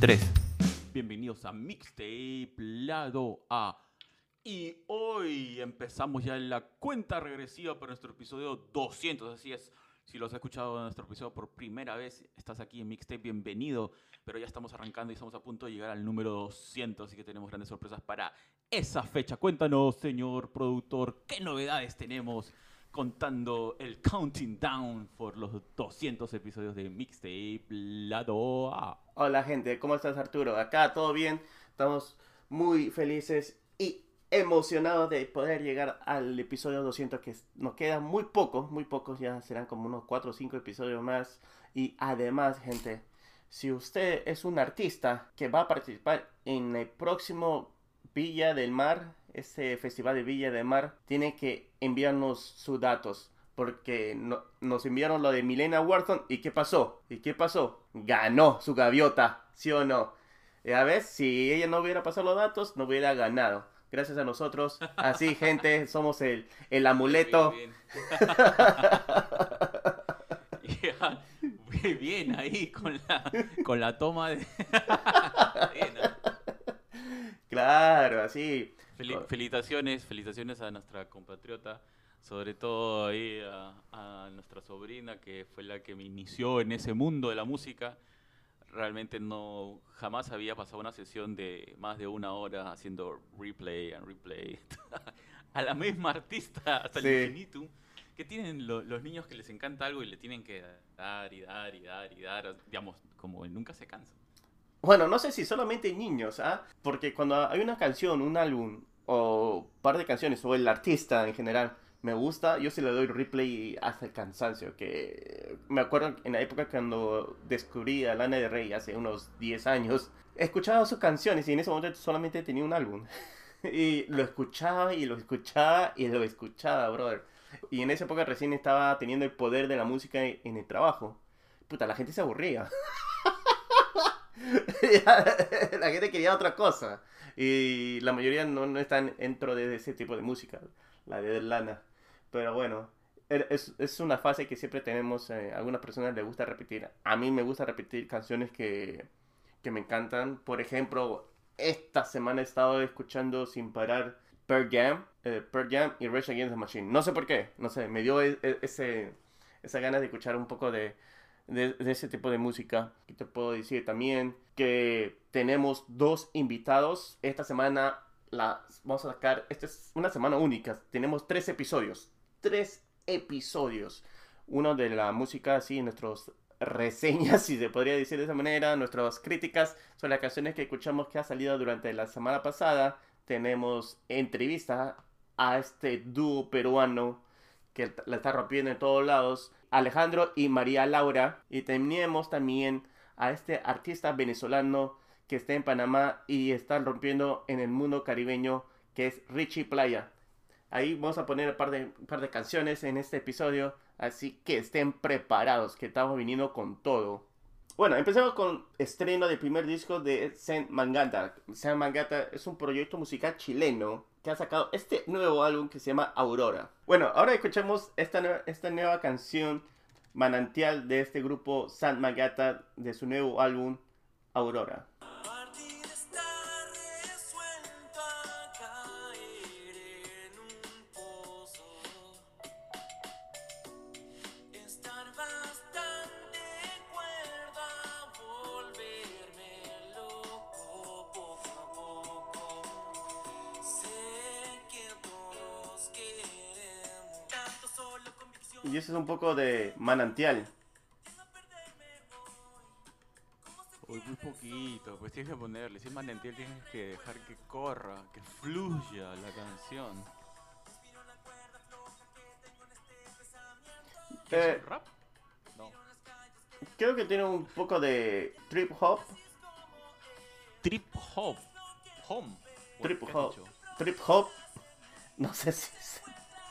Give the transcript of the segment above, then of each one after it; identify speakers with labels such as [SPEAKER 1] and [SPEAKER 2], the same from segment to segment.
[SPEAKER 1] 3. Bienvenidos a Mixtape Lado A. Y hoy empezamos ya la cuenta regresiva para nuestro episodio 200. Así es, si los has escuchado en nuestro episodio por primera vez, estás aquí en Mixtape, bienvenido. Pero ya estamos arrancando y estamos a punto de llegar al número 200, así que tenemos grandes sorpresas para esa fecha. Cuéntanos, señor productor, qué novedades tenemos contando el counting down por los 200 episodios de Mixtape Lado A.
[SPEAKER 2] Hola gente, ¿cómo estás Arturo? Acá todo bien, estamos muy felices y emocionados de poder llegar al episodio 200 que nos quedan muy pocos, muy pocos, ya serán como unos 4 o 5 episodios más. Y además gente, si usted es un artista que va a participar en el próximo Villa del Mar, ese festival de Villa del Mar, tiene que enviarnos sus datos. Porque no- nos enviaron lo de Milena Wharton. ¿Y qué pasó? ¿Y qué pasó? Ganó su gaviota, ¿sí o no? Ya ves, si ella no hubiera pasado los datos, no hubiera ganado. Gracias a nosotros. Así, gente, somos el, el amuleto.
[SPEAKER 1] Bien. Muy bien ahí con la, con la toma de... Bien, ¿no?
[SPEAKER 2] Claro, así.
[SPEAKER 1] Fel- felicitaciones, felicitaciones a nuestra compatriota, sobre todo ahí a, a nuestra sobrina que fue la que me inició en ese mundo de la música. Realmente no, jamás había pasado una sesión de más de una hora haciendo replay and replay a la misma artista hasta
[SPEAKER 2] Sí.
[SPEAKER 1] el infinitum. Que tienen lo- los niños que les encanta algo y le tienen que dar y dar y dar y dar, digamos, como nunca se cansan.
[SPEAKER 2] Bueno, no sé si solamente niños, ¿ah? Porque cuando hay una canción, un álbum, o par de canciones, o el artista en general, me gusta, yo sí le doy replay hasta el cansancio. Que me acuerdo en la época cuando descubrí a Lana de Rey hace unos 10 años, escuchaba sus canciones y en ese momento solamente tenía un álbum. Y lo escuchaba y lo escuchaba y lo escuchaba, brother. Y en esa época recién estaba teniendo el poder de la música en el trabajo. Puta, la gente se aburría. la gente quería otra cosa. Y la mayoría no, no están dentro de ese tipo de música, la de Lana. Pero bueno, er- es, es una fase que siempre tenemos. eh, algunas personas les gusta repetir. A mí me gusta repetir canciones que, que me encantan. Por ejemplo, esta semana he estado escuchando sin parar Pearl Jam, eh, Pearl Jam y Rage Against the Machine. No sé por qué, no sé, me dio e- e- ese, esa ganas de escuchar un poco de, de, de ese tipo de música. Y te puedo decir también que tenemos dos invitados. Esta semana la vamos a sacar. Esta es una semana única. Tenemos tres episodios. Tres episodios. Uno de la música, así, nuestros reseñas, si se podría decir de esa manera, nuestras críticas sobre las canciones que escuchamos que ha salido durante la semana pasada. Tenemos entrevista a este dúo peruano que la está rompiendo en todos lados, Alejandro y María Laura. Y tenemos también a este artista venezolano que está en Panamá y está rompiendo en el mundo caribeño, que es Richie Playa. Ahí vamos a poner un par de, canciones en este episodio, así que estén preparados, que estamos viniendo con todo. Bueno, empecemos con estreno del primer disco de Saint Mangata. Saint Mangata es un proyecto musical chileno ha sacado este nuevo álbum que se llama Aurora. Bueno, ahora escuchemos esta, esta nueva canción manantial de este grupo Saint Mangata de su nuevo álbum Aurora.
[SPEAKER 3] Poco
[SPEAKER 2] de manantial.
[SPEAKER 1] Uy, muy poquito, pues tienes que ponerle, si es manantial tienes que dejar que corra, que fluya la canción. ¿Qué
[SPEAKER 2] Eh,
[SPEAKER 1] es un rap? No.
[SPEAKER 2] Creo que tiene un poco de trip hop.
[SPEAKER 1] Trip hop. Home. ¿O
[SPEAKER 2] Trip hop. Trip hop. No sé si es-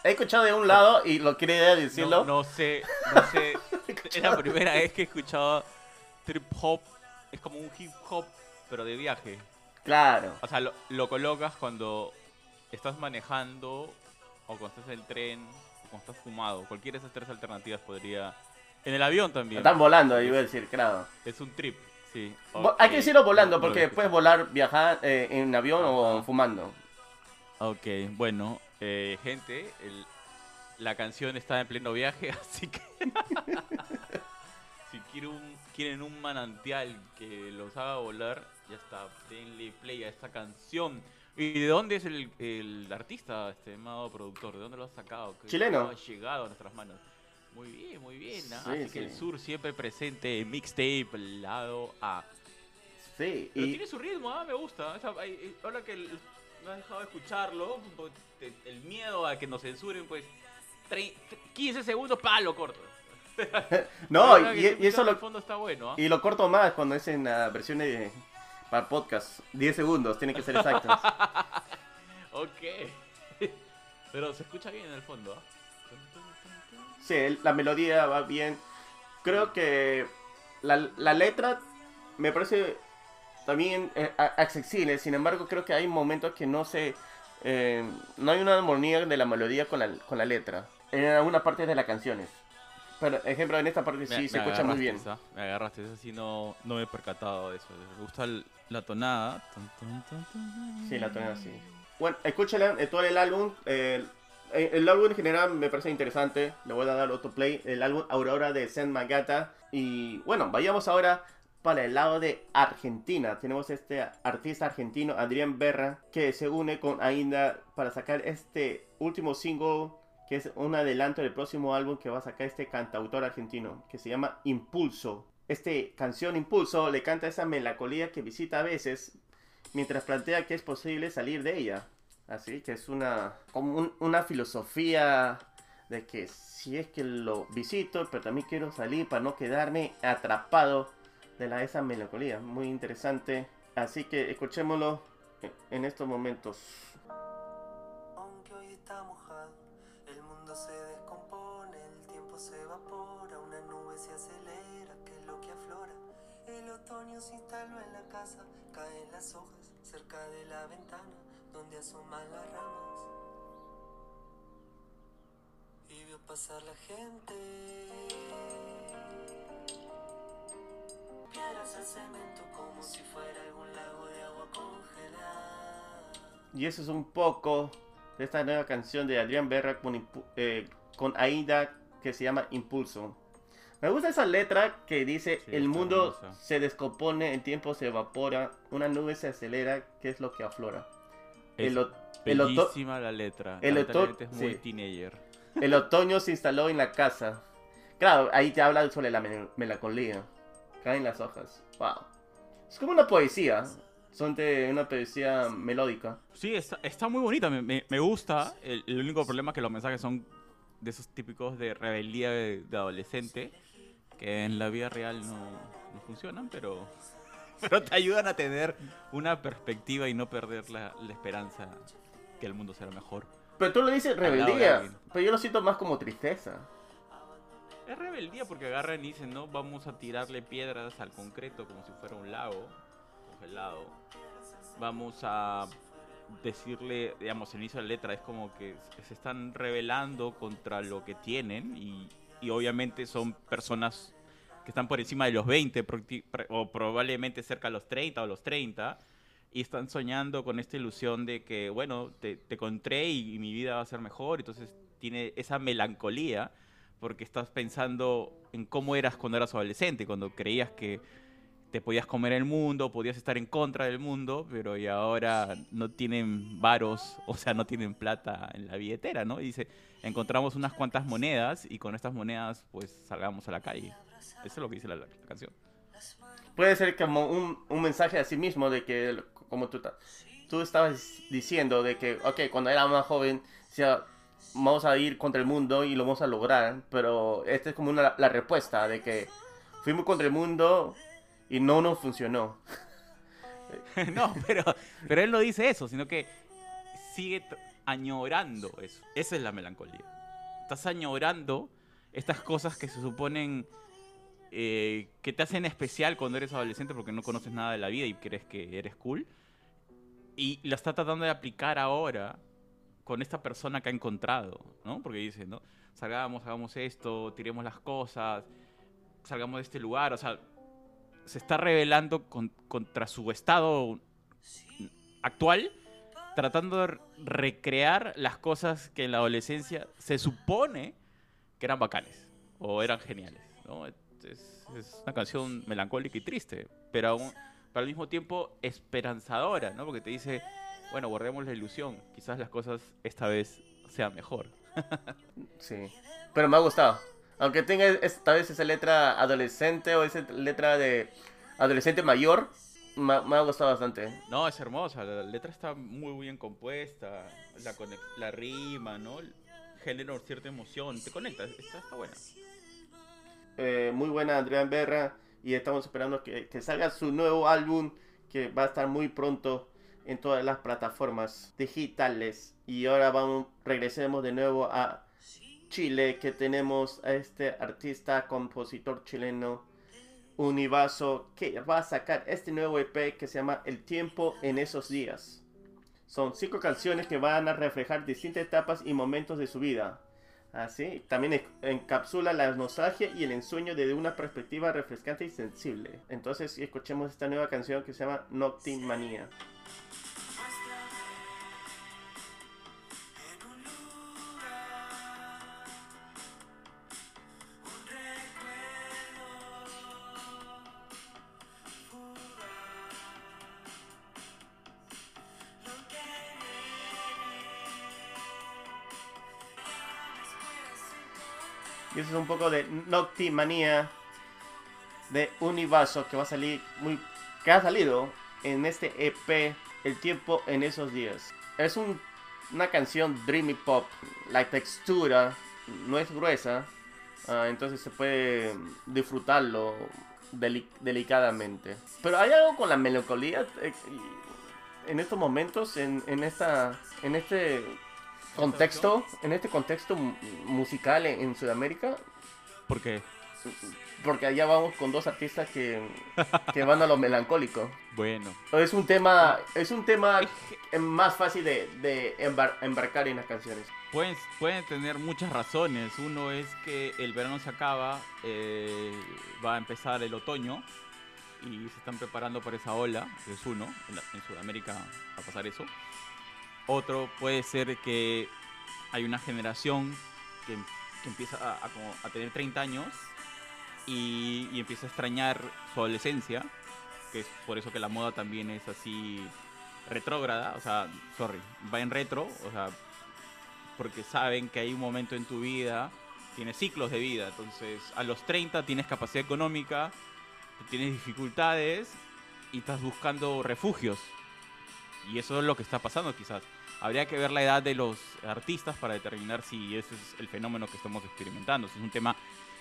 [SPEAKER 2] He escuchado de un lado y lo quería decirlo.
[SPEAKER 1] No, no sé, no sé. es la primera vez que he escuchado trip hop. Es como un hip hop, pero de viaje.
[SPEAKER 2] Claro.
[SPEAKER 1] O sea, lo, lo colocas cuando estás manejando o cuando estás en el tren o cuando estás fumado. Cualquiera de esas tres alternativas podría... En el avión también.
[SPEAKER 2] Están volando, iba a decir, claro.
[SPEAKER 1] Es un trip. Sí.
[SPEAKER 2] Hay que decirlo volando, porque puedes volar, viajar eh, en avión o fumando.
[SPEAKER 1] Ok, bueno, eh, gente, el- la canción está en pleno viaje, así que si quieren un, quieren un manantial que los haga volar, ya está, denle play a esta canción. ¿Y de dónde es el, el artista, este amado productor? ¿De dónde lo has sacado? ¿Qué-
[SPEAKER 2] Chileno.
[SPEAKER 1] Ha llegado a nuestras manos. Muy bien, muy bien. ¿ah?
[SPEAKER 2] Sí,
[SPEAKER 1] Así que el
[SPEAKER 2] sí.
[SPEAKER 1] sur siempre presente en mixtape lado A.
[SPEAKER 2] Sí,
[SPEAKER 1] Pero
[SPEAKER 2] y
[SPEAKER 1] tiene su ritmo, ah, me gusta. O sea, hay- hay- ahora que el- no dejado de escucharlo, pues, el miedo a que nos censuren, pues, tre- 15 segundos, pa, lo corto.
[SPEAKER 2] no, y,
[SPEAKER 1] estoy
[SPEAKER 2] y eso lo,
[SPEAKER 1] fondo está bueno, ¿ah?
[SPEAKER 2] y lo corto más cuando es en la versión de, para podcast. 10 segundos, tiene que ser exactos.
[SPEAKER 1] Ok. Pero se escucha bien en el fondo, tun.
[SPEAKER 2] Sí, la melodía va bien. Creo que la, la letra me parece también eh, a- accesible. Sin embargo, creo que hay momentos que no se... eh, no hay una armonía de la melodía con la, con la letra. En algunas partes de las canciones. Pero, ejemplo, en esta parte
[SPEAKER 1] Me-
[SPEAKER 2] sí
[SPEAKER 1] me
[SPEAKER 2] se escucha muy bien.
[SPEAKER 1] Me agarraste, eso sí no, no me he percatado de eso. Me gusta el- la tonada.
[SPEAKER 2] Sí, la tonada sí. Bueno, escúchenla, eh, todo el álbum. eh, el, el álbum en general me parece interesante. Le voy a dar otro play. El álbum Aurora de Sen Magata. Y bueno, vayamos ahora para el lado de Argentina. Tenemos este artista argentino, Adrián Berra, que se une con Ainda para sacar este último single, que es un adelanto del próximo álbum que va a sacar este cantautor argentino, que se llama Impulso. Este canción Impulso le canta esa melancolía que visita a veces, mientras plantea que es posible salir de ella. Así que es una, como un- una filosofía de que si es que lo visito, pero también quiero salir para no quedarme atrapado de la, esa melancolía. Muy interesante. Así que escuchémoslo en- estos momentos.
[SPEAKER 3] Aunque hoy está mojado, el mundo se descompone, el tiempo se evapora, una nube se acelera, que es lo que aflora. El otoño se instaló en la casa, caen las hojas cerca de la ventana, donde asoman las ramas. Y vio pasar la gente. Piedras al cemento como si fuera algún lago de agua congelada.
[SPEAKER 2] Y eso es un poco de esta nueva canción de Adrián Berra con, eh, con Aida que se llama Impulso. Me gusta esa letra que dice
[SPEAKER 1] Sí,
[SPEAKER 2] el mundo
[SPEAKER 1] hermosa.
[SPEAKER 2] se descompone, el tiempo se evapora, una nube se acelera, que es lo que aflora.
[SPEAKER 1] Es
[SPEAKER 2] El, el
[SPEAKER 1] Bellísima la letra.
[SPEAKER 2] el
[SPEAKER 1] Lamentablemente es muy
[SPEAKER 2] sí.
[SPEAKER 1] teenager.
[SPEAKER 2] el otoño se instaló en la casa. Claro, ahí te habla sobre la mel- melancolía. Caen las hojas. Wow. Es como una poesía. Son de una poesía melódica.
[SPEAKER 1] Sí, está, está muy bonita, me, me- me gusta. El, el único problema es que los mensajes son de esos típicos de rebeldía de, de adolescente, que en la vida real no, no funcionan, pero, pero te ayudan a tener una perspectiva y no perder la, la esperanza que el mundo será mejor.
[SPEAKER 2] Pero tú lo dices rebeldía. Pero yo lo siento más como tristeza.
[SPEAKER 1] Es rebeldía porque agarran y dicen, no, vamos a tirarle piedras al concreto como si fuera un lago congelado. Vamos a decirle, digamos, el inicio de la letra es como que se están rebelando contra lo que tienen y, obviamente son personas que están por encima de los 20 procti- pre- o probablemente cerca de los 30 o los 30 y están soñando con esta ilusión de que, bueno, te, te encontré y, y mi vida va a ser mejor, entonces tiene esa melancolía porque estás pensando en cómo eras cuando eras adolescente, cuando creías que te podías comer el mundo, podías estar en contra del mundo, pero y ahora no tienen varos, o sea, no tienen plata en la billetera, ¿no? Y dice, encontramos unas cuantas monedas y con estas monedas pues salgamos a la calle. Eso es lo que dice la, la canción.
[SPEAKER 2] Puede ser como un, un mensaje a sí mismo de que, como tú, tú estabas diciendo, de que, ok, cuando era más joven, decía, vamos a ir contra el mundo y lo vamos a lograr, pero esta es como una, la respuesta de que fuimos contra el mundo y no nos funcionó.
[SPEAKER 1] no, pero, pero él no dice eso, sino que sigue añorando eso. Esa es la melancolía. Estás añorando estas cosas que se suponen eh, que te hacen especial cuando eres adolescente porque no conoces nada de la vida y crees que eres cool. Y lo está tratando de aplicar ahora con esta persona que ha encontrado, ¿no? Porque dice, ¿no? Salgamos, hagamos esto, tiremos las cosas, salgamos de este lugar, o sea, se está rebelando con- contra su estado actual, tratando de recrear las cosas que en la adolescencia se supone que eran bacanes o eran geniales. ¿no? Es, es una canción melancólica y triste, pero, aún- pero al mismo tiempo esperanzadora, ¿no? porque te dice, bueno, guardemos la ilusión, quizás las cosas esta vez sean mejor.
[SPEAKER 2] Sí. Pero me ha gustado. Aunque tenga esta vez esa letra adolescente o esa letra de adolescente mayor, me, ha- gustado bastante.
[SPEAKER 1] No, es hermosa, la letra está muy bien compuesta, la, la rima, ¿no? Genera cierta emoción, te conecta, está, está buena.
[SPEAKER 2] Eh, muy buena Adrián Berra y estamos esperando que, que salga su nuevo álbum que va a estar muy pronto en todas las plataformas digitales. Y ahora vamos, regresemos de nuevo a Chile que tenemos a este artista, compositor chileno Univaso que va a sacar este nuevo EP que se llama El tiempo en esos días. Son cinco canciones que van a reflejar distintas etapas y momentos de su vida. Así, también en- encapsula la nostalgia y el ensueño desde una perspectiva refrescante y sensible. Entonces, escuchemos esta nueva canción que se llama Noctimania.
[SPEAKER 3] En
[SPEAKER 2] Es un poco de Noctimania de Univaso que va a salir muy que ha salido en este EP El tiempo en esos días. Es un- una canción dreamy pop, la textura no es gruesa, ah, entonces se puede disfrutarlo deli- delicadamente. Pero hay algo con la melancolía eh, en estos momentos, en, en esta, en este contexto, en este contexto mu- musical en, en Sudamérica,
[SPEAKER 1] Porque,
[SPEAKER 2] porque allá vamos con dos artistas que, que van a lo melancólico.
[SPEAKER 1] bueno,
[SPEAKER 2] Es un tema, es un tema más fácil de, de embar- embarcar en las canciones.
[SPEAKER 1] pueden, pueden tener muchas razones. Uno es que el verano se acaba, eh, va a empezar el otoño y se están preparando para esa ola, es uno, en, la- en Sudamérica va a pasar eso. Otro puede ser que hay una generación que, empieza a tener 30 años y, y empieza a extrañar su adolescencia, que es por eso que la moda también es así retrógrada, o sea, sorry, va en retro, o sea, porque saben que hay un momento en tu vida, tienes ciclos de vida, entonces a los 30 tienes capacidad económica, tienes dificultades y estás buscando refugios. Y eso es lo que está pasando quizás. Habría que ver la edad de los artistas para determinar si ese es el fenómeno que estamos experimentando. Si es un tema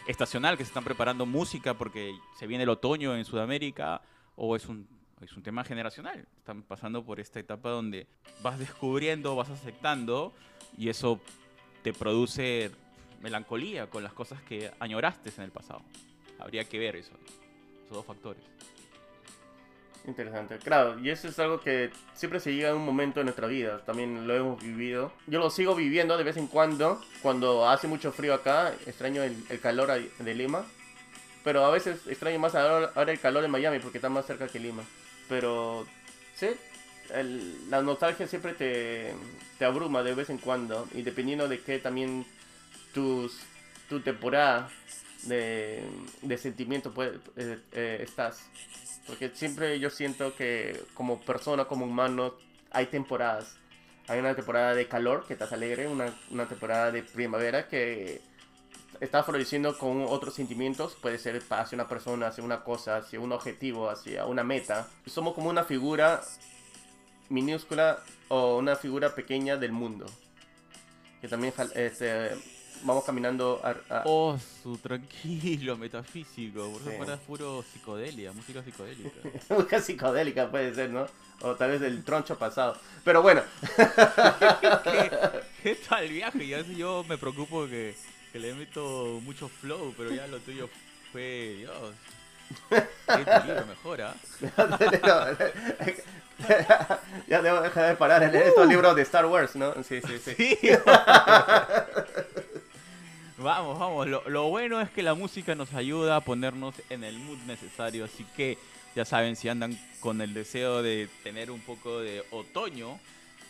[SPEAKER 1] estacional, que se están preparando música porque se viene el otoño en Sudamérica, o es un, es un tema generacional. Están pasando por esta etapa donde vas descubriendo, vas aceptando, y eso te produce melancolía con las cosas que añoraste en el pasado. Habría que ver eso, esos dos factores.
[SPEAKER 2] Interesante, claro, y eso es algo que siempre se llega a un momento en nuestra vida, también lo hemos vivido. Yo lo sigo viviendo de vez en cuando, cuando hace mucho frío acá, extraño el, calor de Lima, pero a veces extraño más ahora, el calor de Miami porque está más cerca que Lima. Pero, sí, el- la nostalgia siempre te, te abruma de vez en cuando, y dependiendo de qué también tus, tu temporada de, de sentimiento puede- eh, eh, estás. Porque siempre yo siento que como persona, como humano, hay temporadas. Hay una temporada de calor que estás alegre, una, una temporada de primavera que estás floreciendo con otros sentimientos. Puede ser hacia una persona, hacia una cosa, hacia un objetivo, hacia una meta. Somos como una figura minúscula o una figura pequeña del mundo. Que también este, vamos caminando a, a-
[SPEAKER 1] Oh, su tranquilo, metafísico. Por eso
[SPEAKER 2] Sí.
[SPEAKER 1] puro psicodelia, música psicodélica.
[SPEAKER 2] Música psicodélica puede ser, ¿no? O tal vez del troncho pasado. Pero bueno,
[SPEAKER 1] ¿Qué, qué tal viaje? Ya sé, yo me preocupo que, que le meto mucho flow, pero ya lo tuyo fue. Dios. Mejora.
[SPEAKER 2] ya debo dejar de parar en estos libros de Star Wars, ¿no? Sí, sí, sí.
[SPEAKER 1] Sí. Vamos, vamos. Lo, bueno es que la música nos ayuda a ponernos en el mood necesario. Así que ya saben, si andan con el deseo de tener un poco de otoño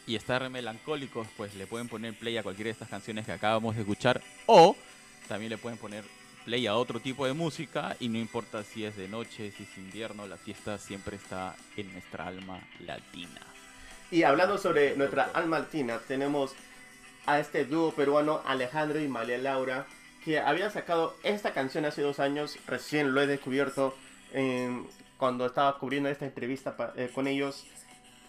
[SPEAKER 1] y estar melancólicos, pues le pueden poner play a cualquiera de estas canciones que acabamos de escuchar. O también le pueden poner play a otro tipo de música y no importa si es de noche, si es invierno, la fiesta siempre está en nuestra alma latina.
[SPEAKER 2] Y hablando sobre nuestra alma latina, tenemos a este dúo peruano Alejandro y María Laura, que habían sacado esta canción hace dos años, recién lo he descubierto en- cuando estaba cubriendo esta entrevista eh, con ellos.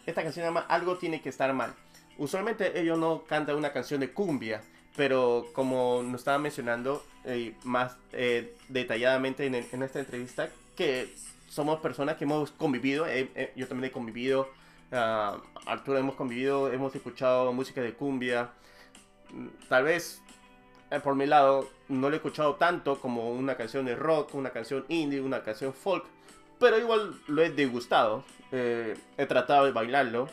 [SPEAKER 2] Esta canción se llama Algo tiene que estar mal. Usualmente ellos no cantan una canción de cumbia, pero como nos estaba mencionando eh, más eh, detalladamente en, en esta entrevista, que somos personas que hemos convivido, eh, eh, yo también he convivido, ah, Arturo hemos convivido, hemos escuchado música de cumbia, tal vez eh, por mi lado no lo he escuchado tanto como una canción de rock, una canción indie, una canción folk, pero igual lo he degustado, eh, he tratado de bailarlo,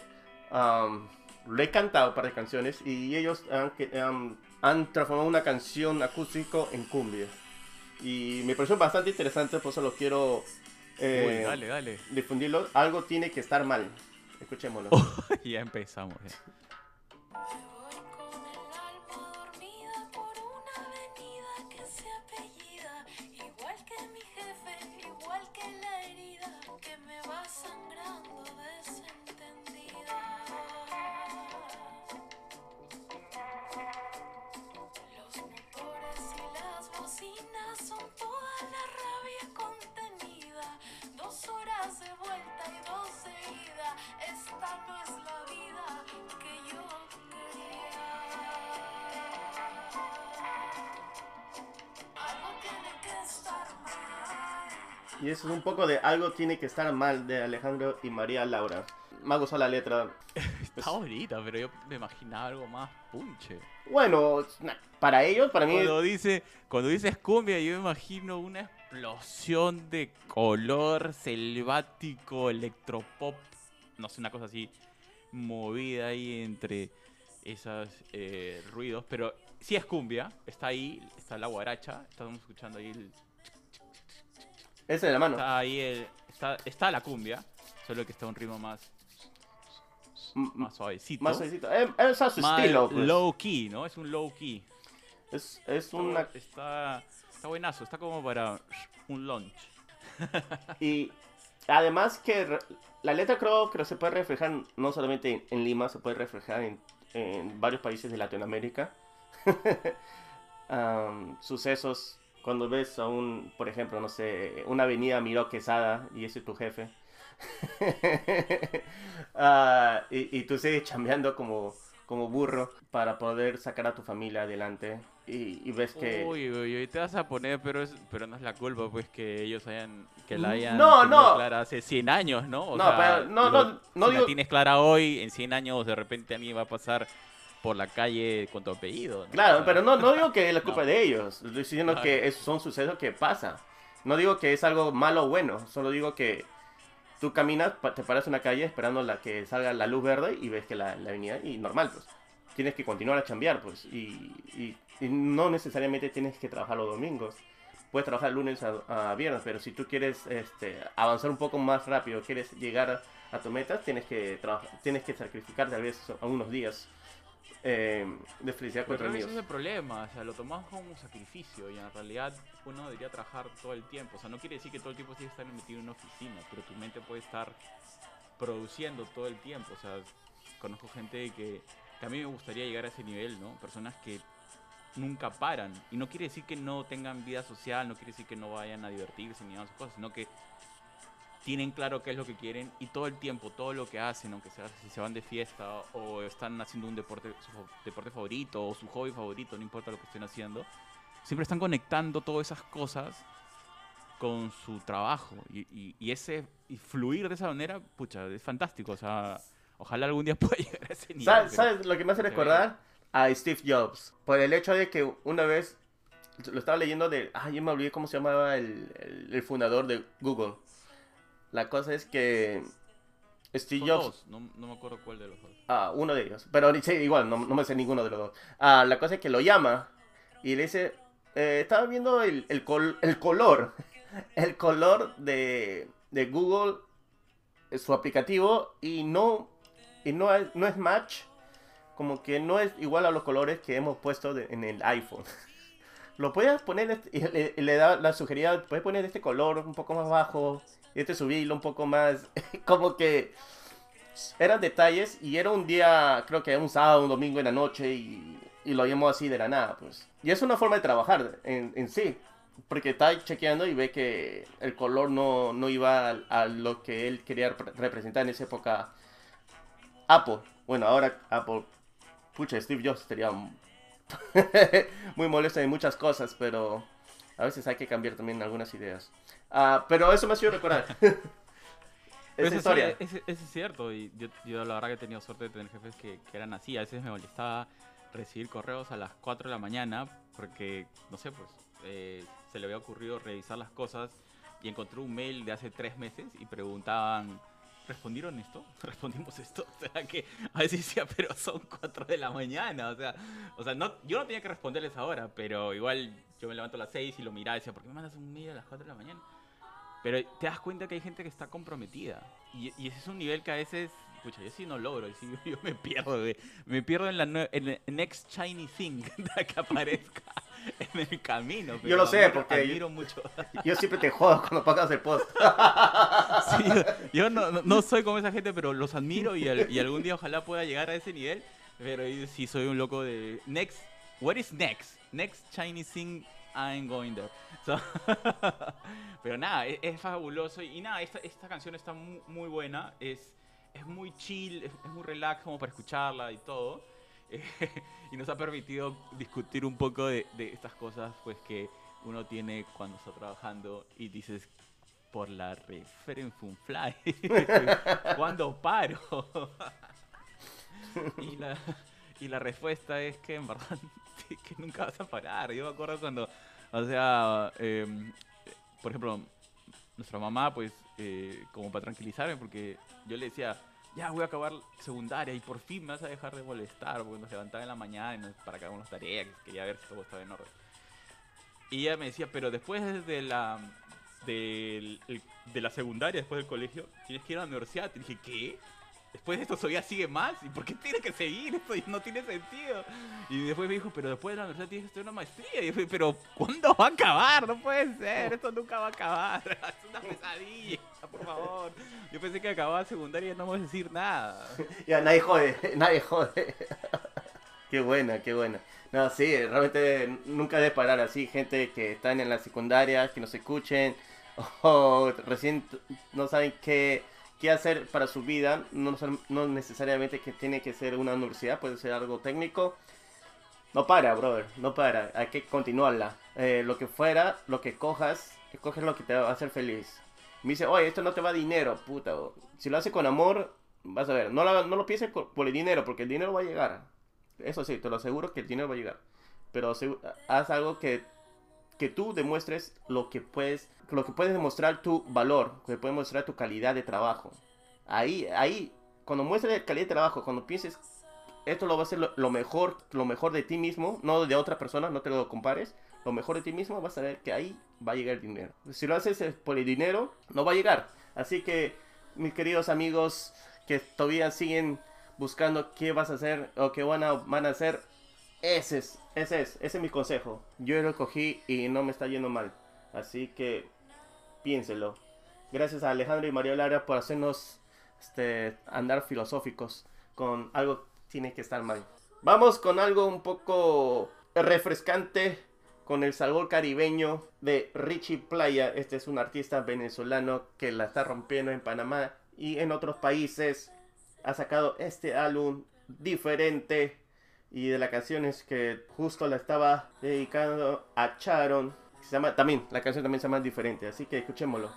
[SPEAKER 2] am, lo he cantado un par de canciones y ellos han, han, han transformado una canción acústico en cumbia. Y me pareció bastante interesante, por eso lo quiero eh,
[SPEAKER 1] Uy, dale, dale.
[SPEAKER 2] difundirlo. Algo tiene que estar mal. Escuchémoslo.
[SPEAKER 1] ya empezamos. ya.
[SPEAKER 4] Son toda la rabia contenida Dos horas de vuelta y dos de ida Esta no es la vida que yo quería Algo tiene que estar mal
[SPEAKER 2] Y eso es un poco de algo tiene que estar mal de Alejandro y María Laura. Me ha gustado la letra.
[SPEAKER 1] Está bonita, pero yo me imaginaba algo más punche.
[SPEAKER 2] Bueno, para ellos, para mí,
[SPEAKER 1] Cuando dice, cuando dices cumbia, yo me imagino una explosión de color selvático, electropop, no sé, una cosa así movida ahí entre esos eh, ruidos, pero sí es cumbia, está ahí, está la guaracha, estamos escuchando ahí, el-
[SPEAKER 2] ese de la mano.
[SPEAKER 1] está ahí, el- está, está la cumbia, solo que está un ritmo más, más suavecito.
[SPEAKER 2] Más suavecito. Eh, Es a su
[SPEAKER 1] más
[SPEAKER 2] estilo. pues.
[SPEAKER 1] low key, ¿no? Es un low key.
[SPEAKER 2] Es, es
[SPEAKER 1] Está,
[SPEAKER 2] una.
[SPEAKER 1] está, está buenazo, está como para un lunch.
[SPEAKER 2] Y además que la letra creo que se puede reflejar no solamente en, en Lima, se puede reflejar en, en varios países de Latinoamérica. Am, sucesos cuando ves a un, por ejemplo, no sé, una avenida Miró Quesada y ese es tu jefe. Ah, y, y tú sigues chambeando como, como burro para poder sacar a tu familia adelante. Y, y ves que...
[SPEAKER 1] Uy, uy, uy, te vas a poner, pero es, pero no es la culpa, pues, que ellos hayan, que la hayan
[SPEAKER 2] No, no.
[SPEAKER 1] clara hace 100 años, ¿no? O
[SPEAKER 2] No,
[SPEAKER 1] sea,
[SPEAKER 2] pero no,
[SPEAKER 1] lo-
[SPEAKER 2] no, no
[SPEAKER 1] si
[SPEAKER 2] digo-
[SPEAKER 1] la tienes clara hoy, en 100 años, de repente a mí va a pasar por la calle con tu apellido, ¿no?
[SPEAKER 2] Claro,
[SPEAKER 1] O sea,
[SPEAKER 2] pero no, no digo que es la culpa
[SPEAKER 1] No.
[SPEAKER 2] de ellos. Estoy diciendo
[SPEAKER 1] Claro.
[SPEAKER 2] que es- son sucesos que pasan. No digo que es algo malo o bueno. Solo digo que tú caminas, te paras en una calle esperando la que salga la luz verde y ves que la, la avenida y normal, pues. Tienes que continuar a chambear, pues. Y, y- y no necesariamente tienes que trabajar los domingos. Puedes trabajar lunes a, a viernes, pero si tú quieres este, avanzar un poco más rápido, quieres llegar a tu meta, tienes que, tienes que sacrificar tal vez algunos días eh, de felicidad con
[SPEAKER 1] Pero
[SPEAKER 2] tus
[SPEAKER 1] ese es el problema, o sea, lo tomamos como un sacrificio y en realidad uno debería trabajar todo el tiempo. O sea, no quiere decir que todo el tiempo tienes que estar metido en una oficina, pero tu mente puede estar produciendo todo el tiempo. O sea, conozco gente que, que a mí me gustaría llegar a ese nivel, ¿no? Personas que nunca paran. Y no quiere decir que no tengan vida social, no quiere decir que no vayan a divertirse ni nada esas cosas, sino que tienen claro qué es lo que quieren y todo el tiempo, todo lo que hacen, aunque sea si se van de fiesta o están haciendo un deporte, deporte favorito o su hobby favorito, no importa lo que estén haciendo, siempre están conectando todas esas cosas con su trabajo y, y- y ese y fluir de esa manera, pucha, es fantástico, o sea, ojalá algún día pueda llegar a ese nivel.
[SPEAKER 2] ¿Sabes, lo que me hace recordar? A Steve Jobs. Por el hecho de que una vez lo estaba leyendo de. Ay, yo me olvidé cómo se llamaba el, el- el fundador de Google. La cosa es que Steve Jobs.
[SPEAKER 1] dos, no, no me acuerdo cuál de los dos.
[SPEAKER 2] Ah, uno de ellos. Pero sí, igual, no, no me sé ninguno de los dos. Ah, la cosa es que lo llama y le dice, eh, estaba viendo el, el, col- el color, el color de, de Google, eh, su aplicativo, y no, y no, es, no es match, como que no es igual a los colores que hemos puesto en el iPhone. Lo puedes poner, este- y le, le da la sugería, puedes poner este color un poco más bajo, este subirlo un poco más, como que eran detalles y era un día, creo que un sábado, un domingo en la noche y, y lo llamó así de la nada, pues. Y es una forma de trabajar en, en sí, porque está chequeando y ve que el color no, no iba a, a lo que él quería rep- representar en esa época. Apple, bueno, ahora Apple, pucha, Steve Jobs estaría muy molesto en muchas cosas, pero a veces hay que cambiar también algunas ideas. Ah, pero eso me ha sido recordar. Esa
[SPEAKER 1] eso
[SPEAKER 2] historia.
[SPEAKER 1] ese- ese es cierto. Y yo, yo la verdad que he tenido suerte de tener jefes que, que eran así. A veces me molestaba recibir correos a las 4 de la mañana porque, no sé, pues eh, se le había ocurrido revisar las cosas y encontró un mail de hace tres meses y preguntaban, ¿respondieron esto? ¿Respondimos esto? O sea, que a veces decía, pero son 4 de la mañana. O sea, o sea no, yo no tenía que responderles ahora, pero igual yo me levanto a las 6 y lo miraba y decía, ¿por qué me mandas un mail a las 4 de la mañana? Pero te das cuenta que hay gente que está comprometida. Y, y ese es un nivel que a veces, escucha, yo sí no logro. y sí, yo me pierdo. de- me pierdo en la en el next shiny thing que aparezca en el camino. pero
[SPEAKER 2] lo sé, porque-
[SPEAKER 1] Admiro mucho.
[SPEAKER 2] Yo siempre te jodo cuando pagas el post.
[SPEAKER 1] Sí, yo- yo no, no- soy como esa gente, pero los admiro y, al- y algún día ojalá pueda llegar a ese nivel. Pero yo sí soy un loco de next. What is next? Next Chinese thing I'm going there. So- pero nada, es, es fabuloso y, nada, esta, esta canción está mu- muy, buena. Es, es muy chill, es, muy relax como para escucharla y todo. Y nos ha permitido discutir un poco de, estas cosas pues que uno tiene cuando está trabajando y dices por la referen Funfly. ¿Cuándo paro? y, la, y la respuesta es que en verdad que nunca vas a parar. Yo me acuerdo cuando, o sea, em, por ejemplo, nuestra mamá, pues, eh, como para tranquilizarme, porque yo le decía, ya voy a acabar secundaria y por fin me vas a dejar de molestar, porque nos levantaba en la mañana y nos- para que hagamos las tareas, que quería ver si todo estaba en orden. Y ella me decía, pero después de la, el- de la secundaria, después del colegio, tienes que ir a la universidad. Y dije, ¿qué? Después de esto todavía sigue más. ¿Y por qué tiene que seguir? Esto no tiene sentido. Y después me dijo, pero después de la universidad tienes que estudiar una maestría. Y yo dije, pero ¿cuándo va a acabar? No puede ser. Esto nunca va a acabar. Es una pesadilla, por favor. Yo pensé que acababa secundaria y no me a decir nada.
[SPEAKER 2] Ya, nadie jode, nadie jode. qué buena, qué buena. No, sí, realmente nunca debe parar así. Gente que están en la secundaria, que no se escuchen, o recién no saben qué, qué hacer para su vida. No, no necesariamente que tiene que ser una universidad, puede ser algo técnico. No para, brother, no para. Hay que continuarla. Eh, lo que fuera, lo que cojas, coges lo que te va a hacer feliz. Me dice, oye, esto no te va a dinero, puta. Si lo hace con amor, vas a ver. No lo, no lo pienses por el dinero, porque el dinero va a llegar. Eso sí, te lo aseguro que el dinero va a llegar. Pero haz algo que, que tú demuestres lo que puedes, lo que puedes demostrar tu valor, que puedes mostrar tu calidad de trabajo. Ahí, ahí, cuando muestres calidad de trabajo, cuando pienses esto lo va a ser lo, mejor, lo mejor de ti mismo, no de otra persona, no te lo compares. Lo mejor de ti mismo vas a ver que ahí va a llegar el dinero. Si lo haces eh, por el dinero, no va a llegar. Así que, mis queridos amigos que todavía siguen buscando qué vas a hacer o qué van a, van a hacer, ese es, ese es, ese es mi consejo. Yo lo cogí y no me está yendo mal. Así que, piénselo. Gracias a Alejandro y María Lara por hacernos este, andar filosóficos con algo tiene que estar mal. Vamos con algo un poco refrescante con el sabor caribeño de Richie Playa. Este es un artista venezolano que la está rompiendo en Panamá y en otros países. Ha sacado este álbum diferente y de las canciones que justo la estaba dedicando a Charon. Se llama, también, la canción también se llama diferente, así que escuchémoslo.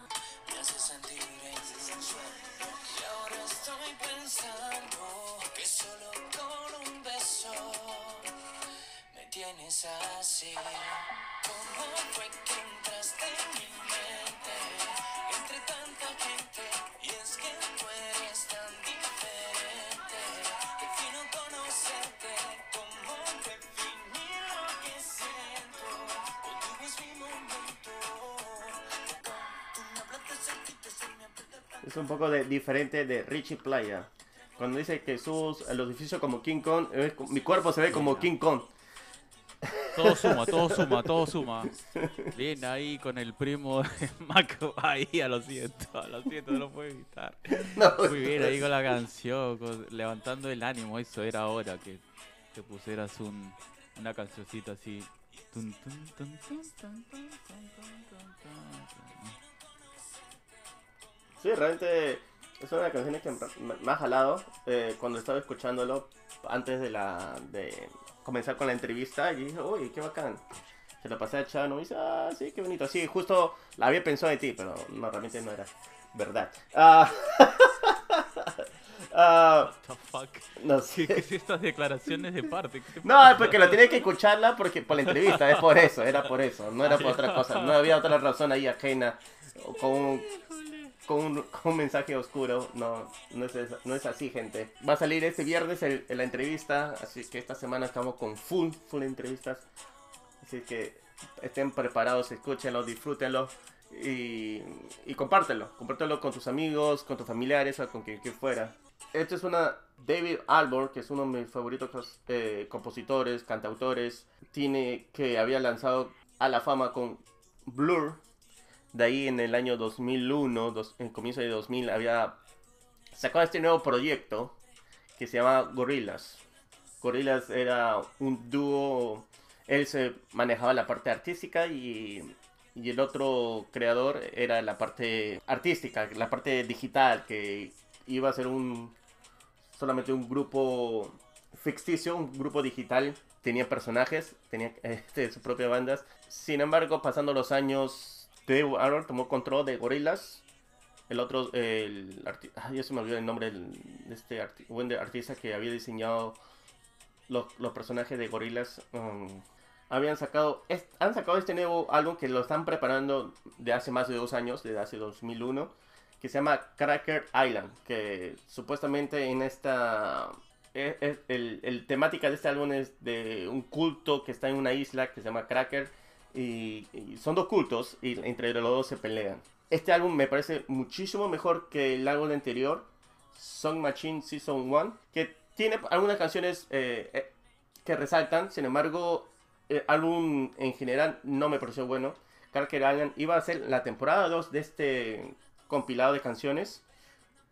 [SPEAKER 3] diferente
[SPEAKER 2] de Richie Playa. Cuando dice que sus los edificios como King Kong, eh, mi cuerpo se ve como King Kong.
[SPEAKER 1] Todo suma, todo suma, todo suma. Bien ahí con el primo de Maco. Ahí, a lo siento, a lo siento, no lo puedo evitar. Muy bien ahí con la canción, levantando el ánimo. Eso era hora que te pusieras un, una cancioncita así.
[SPEAKER 2] Sí, realmente es una de las canciones que me, ha jalado eh, cuando estaba escuchándolo antes de la de comenzar con la entrevista y dije, uy, qué bacán. Se lo pasé a Chano y dice, ah, sí, qué bonito. Sí, justo la había pensado de ti, pero no, realmente no era verdad. Ah, ah,
[SPEAKER 1] What the fuck?
[SPEAKER 2] no
[SPEAKER 1] ¿Qué, qué
[SPEAKER 2] sé.
[SPEAKER 1] es estas declaraciones de parte? ¿Qué te
[SPEAKER 2] No, es porque lo tenía que escucharla porque por la entrevista, es por eso, era por eso, no era por otra cosa, no había otra razón ahí ajena con un, con un, con un mensaje oscuro, no, no es, no es así, gente. Va a salir este viernes el- la entrevista, así que esta semana estamos con full, full entrevistas, así que estén preparados, escúchenlo, disfrútenlo y, y compártelo, compártelo con tus amigos, con tus familiares o con quien, quien fuera. Este es una David Albor, que es uno de mis favoritos eh, compositores, cantautores. Tiene que había lanzado a la fama con Blur. De ahí en el año 2001, dos- en comienzo de 2000, había sacado este nuevo proyecto que se llama Gorillaz. Gorillaz era un dúo. Él se manejaba la parte artística y, y el otro creador era la parte artística, la parte digital, que iba a ser un solamente un grupo ficticio, un grupo digital. Tenía personajes, tenía este, sus propias bandas. Sin embargo, pasando los años, Dave Aaron tomó control de Gorillaz. El otro, el ah, ya se me olvidó el nombre de este buen artista que había diseñado los, personajes de Gorillaz. um, habían sacado, han sacado este nuevo álbum que lo están preparando de hace más de dos años, desde hace 2001 que se llama Cracker Island, que supuestamente en esta... es- es- el, el temática de este álbum es de un culto que está en una isla que se llama Cracker y, son dos cultos y entre los dos se pelean. Este álbum me parece muchísimo mejor que el álbum anterior, Song Machine Season 1, que tiene algunas canciones eh, eh, que resaltan, sin embargo, el álbum en general no me pareció bueno. Cracker Island iba a ser la temporada 2 de este compilado de canciones,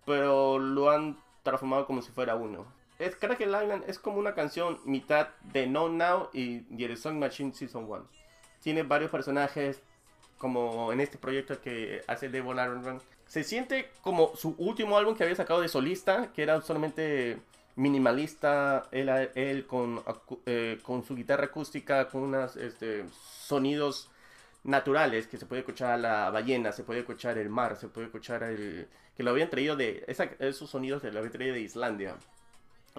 [SPEAKER 2] pero lo han transformado como si fuera uno. Es Cracker Island es como una canción mitad de No Now y, y The Song Machine Season 1. Tiene varios personajes, como en este proyecto que hace Devil Aaron. Se siente como su último álbum que había sacado de solista, que era solamente minimalista, él, él con, eh, con su guitarra acústica, con unos este, sonidos naturales, que se puede escuchar la ballena, se puede escuchar el mar, se puede escuchar el... que lo habían traído de... esa- esos sonidos lo habían traído de Islandia.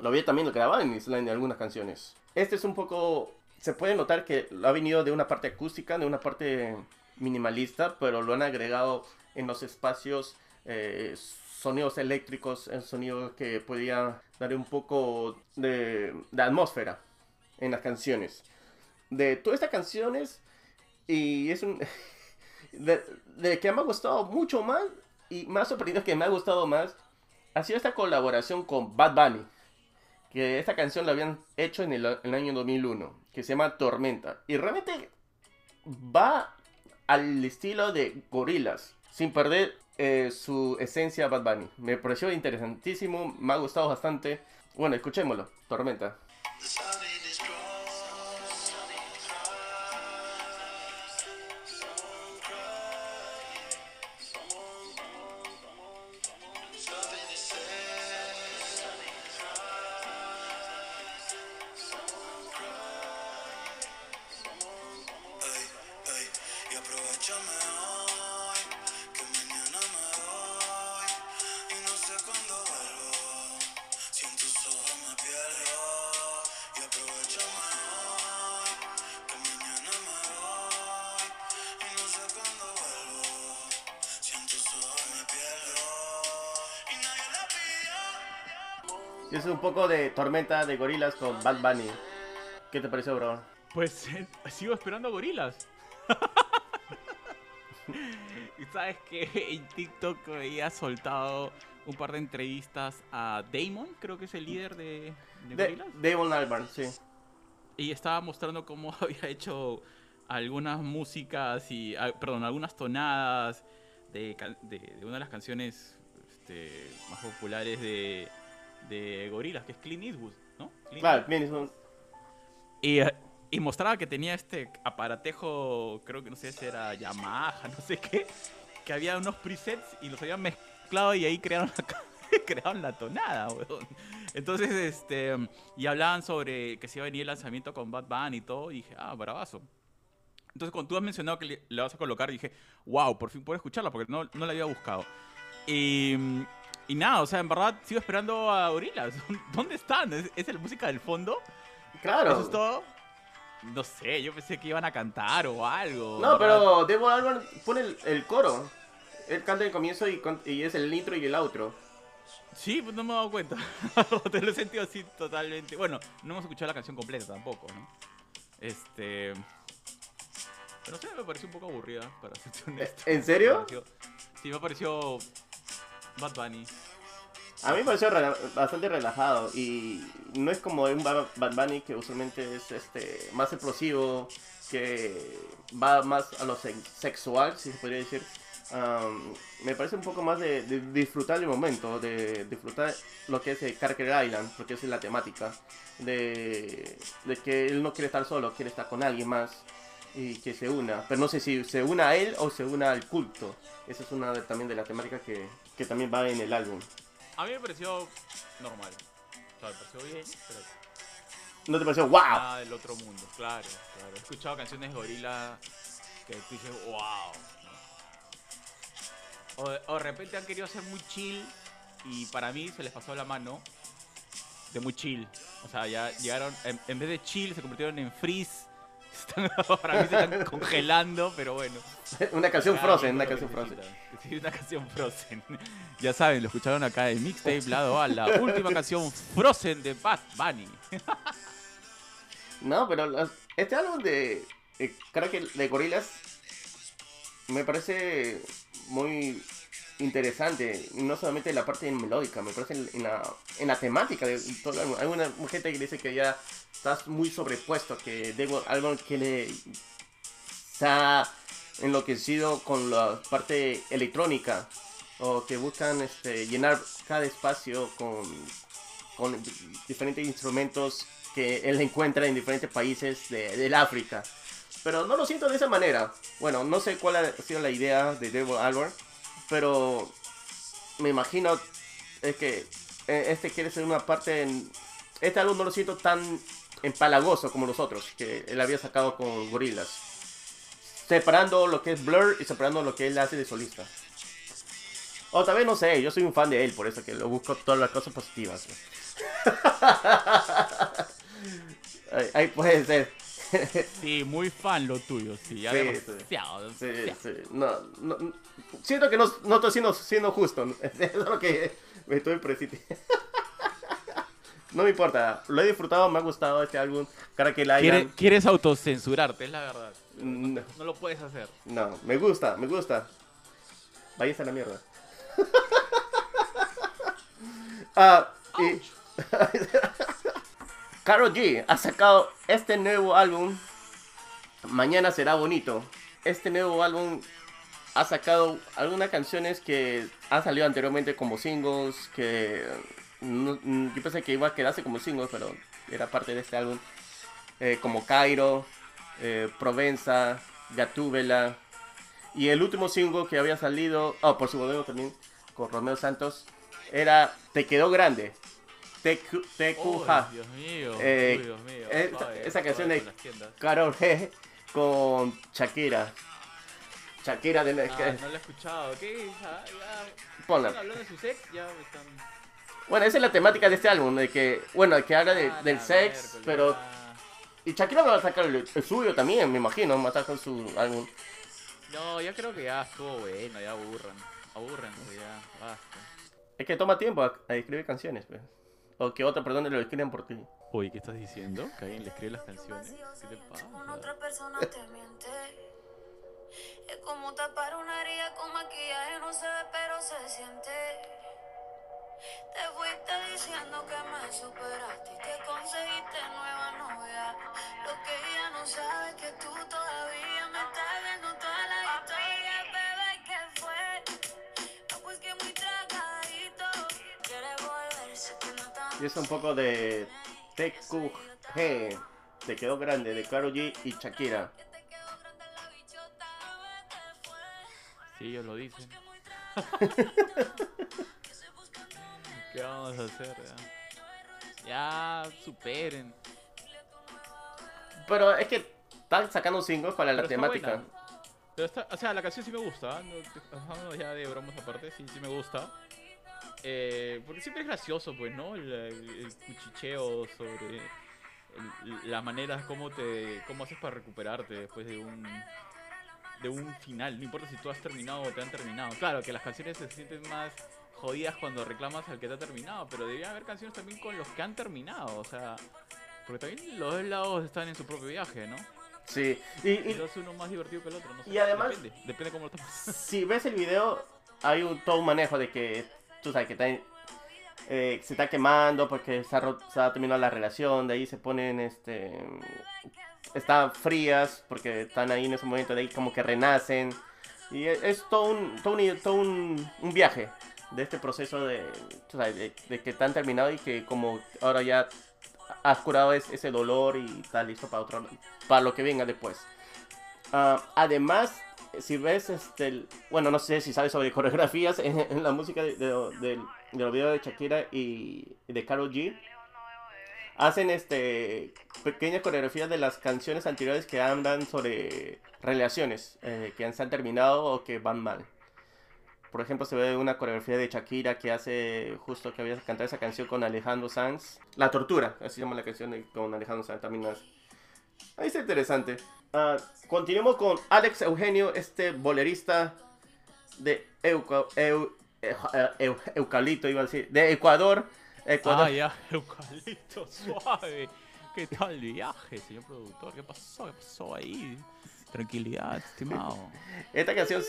[SPEAKER 2] Lo había también grabado en Islandia algunas canciones. Este es un poco... Se puede notar que ha venido de una parte acústica, de una parte minimalista, pero lo han agregado en los espacios eh, sonidos eléctricos, sonidos que podían dar un poco de, de atmósfera en las canciones. De todas estas canciones, y es un... De, de que me ha gustado mucho más, y más sorprendido que me ha gustado más, ha sido esta colaboración con Bad Bunny. Que esta canción la habían hecho en el, en el año 2001, que se llama Tormenta. Y realmente va al estilo de Gorillaz, sin perder eh, su esencia Bad Bunny. Me pareció interesantísimo, me ha gustado bastante. Bueno, escuchémoslo, Tormenta. Poco de Tormenta de Gorillaz con Bad Bunny. ¿Qué te pareció, bro?
[SPEAKER 1] Pues eh, sigo esperando gorilas. Y sabes que en TikTok había soltado un par de entrevistas a Damon, creo que es el líder de, de
[SPEAKER 2] De,
[SPEAKER 1] Gorillaz.
[SPEAKER 2] Damon Albarn, sí.
[SPEAKER 1] Y estaba mostrando cómo había hecho algunas músicas y, ah, perdón, algunas tonadas de, de- de una de las canciones este, más populares de, de Gorillaz, que es Clint Eastwood, ¿no? Clint
[SPEAKER 2] Claro, bien, es un-
[SPEAKER 1] Y, eh, y mostraba que tenía este aparatejo, creo que no sé si era Yamaha, no sé qué, que había unos presets y los habían mezclado y ahí crearon la, crearon la tonada, weón. Entonces, este, y hablaban sobre que se iba a venir el lanzamiento con Bad Bunny y todo, y dije, ah, bravazo. Entonces, cuando tú has mencionado que le, le vas a colocar, dije, wow, por fin puedo escucharla, porque no, no la había buscado. Y, y nada, o sea, en verdad sigo esperando a Gorillaz. ¿Dónde están? ¿Es, es la música del fondo?
[SPEAKER 2] Claro.
[SPEAKER 1] ¿Eso es todo? No sé, yo pensé que iban a cantar o algo.
[SPEAKER 2] No, pero Damon Albarn pone el, el coro. Él canta el comienzo y, y es el intro y el outro.
[SPEAKER 1] Sí, pues no me he dado cuenta. Te lo he sentido así totalmente. Bueno, no hemos escuchado la canción completa tampoco, ¿no? Este. Pero no sé, me pareció un poco aburrida, para ser honesto.
[SPEAKER 2] ¿En serio?
[SPEAKER 1] Me pareció- Sí, me pareció. Bad Bunny.
[SPEAKER 2] A mí me pareció rela- bastante relajado y no es como un Ba- Bad Bunny que usualmente es este más explosivo, que va más a lo sex- sexual, si se podría decir. Am, me parece un poco más de, disfrutar el momento, de disfrutar lo que es el Carker Island, porque es la temática, de, que él no quiere estar solo, quiere estar con alguien más y que se una. Pero no sé si se una a él o se una al culto. Esa es una de- también de las temáticas que, que también va en el álbum.
[SPEAKER 1] A mí me pareció normal. O sea, me pareció bien, pero
[SPEAKER 2] ¿No te pareció wow?
[SPEAKER 1] nada del otro mundo. Claro, claro. He escuchado canciones de gorila que tú dices, wow. O, de- o de repente han querido ser muy chill y para mí se les pasó la mano de muy chill. O sea, ya llegaron, en, en vez de chill se convirtieron en freeze. Están- para mí se están congelando, pero bueno.
[SPEAKER 2] una canción Frozen, una canción Frozen.
[SPEAKER 1] Sí, una canción Frozen. Ya saben, lo escucharon acá en Mixtape Lado A, la última canción Frozen de Bad Bunny.
[SPEAKER 2] No, pero las- este álbum de eh, creo que de Gorillaz me parece muy interesante. No solamente la parte melódica, me parece en, en la, en la temática de todo el álbum. Hay una gente que dice que ya estás muy sobrepuesto, que Debo álbum que le ha enloquecido con la parte electrónica o que buscan este, llenar cada espacio con, diferentes instrumentos que él encuentra en diferentes países de, del África. Pero no lo siento de esa manera. Bueno, no sé cuál ha sido la idea de Devil Albert, pero me imagino es que eh, este quiere ser una parte en... Este álbum no lo siento tan empalagoso como los otros que él había sacado con Gorillaz. Separando lo que es Blur y separando lo que él hace de solista. O tal vez no sé, yo soy un fan de él, por eso que lo busco todas las cosas positivas. ahí, ahí puede ser.
[SPEAKER 1] Sí, muy fan lo tuyo, sí. Ya
[SPEAKER 2] Sí,
[SPEAKER 1] demasiado,
[SPEAKER 2] Sí,
[SPEAKER 1] demasiado.
[SPEAKER 2] sí. No, no, siento que no, no estoy siendo, siendo justo. Es lo que me estoy precipitando. No me importa, lo he disfrutado, me ha gustado este álbum. Cara que la
[SPEAKER 1] Quiere- Quieres autocensurarte, es la verdad.
[SPEAKER 2] No,
[SPEAKER 1] No lo puedes hacer.
[SPEAKER 2] no, me gusta, me gusta. Váyanse a la mierda. Ah, y... Karol G ha sacado este nuevo álbum. Mañana será bonito. Este nuevo álbum ha sacado algunas canciones que han salido anteriormente como singles. Que no- yo pensé que iba a quedarse como singles, pero era parte de este álbum. Eh, como Cairo, eh, Provenza, Gatúbela. Y el último single que había salido, oh, por supuesto también, con Romeo Santos, era Te quedó grande. TQ, TQJ.
[SPEAKER 1] Uy, Dios mío.
[SPEAKER 2] Eh,
[SPEAKER 1] uy, Dios mío.
[SPEAKER 2] esa-
[SPEAKER 1] Suave,
[SPEAKER 2] esa canción de-. Karol G con Shakira. Shakira de
[SPEAKER 1] Ah, no lo he escuchado. ¿Qué? Ya, ya.
[SPEAKER 2] Ponla.
[SPEAKER 1] Están hablando de su sex, ya me están.
[SPEAKER 2] Bueno, esa es la temática de este álbum, de que, bueno, que habla de-
[SPEAKER 1] Ah,
[SPEAKER 2] del
[SPEAKER 1] la
[SPEAKER 2] sex, pero... Y Shakira va a sacar el, el suyo también, me imagino, va a sacar su álbum.
[SPEAKER 1] No, ya creo que ya estuvo bueno, ya aburran. Aburrense, ya, basta.
[SPEAKER 2] Es que toma tiempo a, a escribir canciones, pues. O que otra persona lo escriban por ti.
[SPEAKER 1] Oye, ¿qué estás diciendo? ¿Que alguien le escribe las canciones? ¿Qué te
[SPEAKER 4] Con otra
[SPEAKER 1] pasa?
[SPEAKER 4] persona te miente. Es como tapar una herida con maquillaje, no se ve, pero se siente. Te fuiste diciendo que me superaste y que conseguiste nueva novia. Lo que ella no sabe es que tú todavía me estás viendo toda la historia, bebé, ¿qué fue? No, pues que muy tragadito. Quiere volverse, que no tan
[SPEAKER 2] Y es un poco de TQG. Te quedó grande de Karol G y Shakira.
[SPEAKER 4] Que te quedó grande la bichota, bebé, ¿qué fue?
[SPEAKER 1] Sí, ellos lo dicen. ¿Qué vamos a hacer? Ya, ya superen.
[SPEAKER 2] Pero es que están sacando singles para la
[SPEAKER 1] Pero está
[SPEAKER 2] temática.
[SPEAKER 1] buena. Pero está, o sea, la canción sí me gusta. ¿eh? No, ya de bromas aparte, sí, sí me gusta. Eh, porque siempre es gracioso, pues, ¿no? El, el- cuchicheo sobre el- la manera como te cómo haces para recuperarte después de un de un final. No importa si tú has terminado o te han terminado. Claro que las canciones se sienten más jodidas cuando reclamas al que te ha terminado, pero debería haber canciones también con los que han terminado, o sea, porque también los dos lados están en su propio viaje, ¿no?
[SPEAKER 2] Sí. Y, y
[SPEAKER 1] Quizás uno más divertido que el otro, no sé.
[SPEAKER 2] y además-
[SPEAKER 1] Depende, depende cómo lo tomas.
[SPEAKER 2] si ves el video, hay un, todo un manejo de que, tú sabes, que está eh, se está quemando porque se ha, se ha terminado la relación, de ahí se ponen, este, están frías porque están ahí en ese momento, de ahí como que renacen. Y es, es todo, un, todo, un, todo un, un viaje de este proceso de, de, que están terminados y que como ahora ya has curado es- ese dolor y está listo para, otro, para lo que venga después. Ah, además, si ves, este, bueno, no sé si sabes sobre coreografías en, la música de, de- los videos de Shakira y de Karol G, hacen este pequeñas coreografías de las canciones anteriores que hablan sobre relaciones eh, que se han terminado o que van mal. Por ejemplo, se ve una coreografía de Shakira que hace justo que había cantado esa canción con Alejandro Sanz. La tortura, así se llama la canción de- con Alejandro Sanz también. es- Ahí está interesante. Ah, continuamos con Alex Eugenio, este bolerista de Euca- Eu- Eu- Eu- Eucalipto, iba a decir, de Ecuador. Ecuador.
[SPEAKER 1] Ah, ya, eucalipto suave. ¿Qué tal el viaje, señor productor? ¿Qué pasó? ¿Qué pasó ahí? Tranquilidad, estimado.
[SPEAKER 2] Esta canción,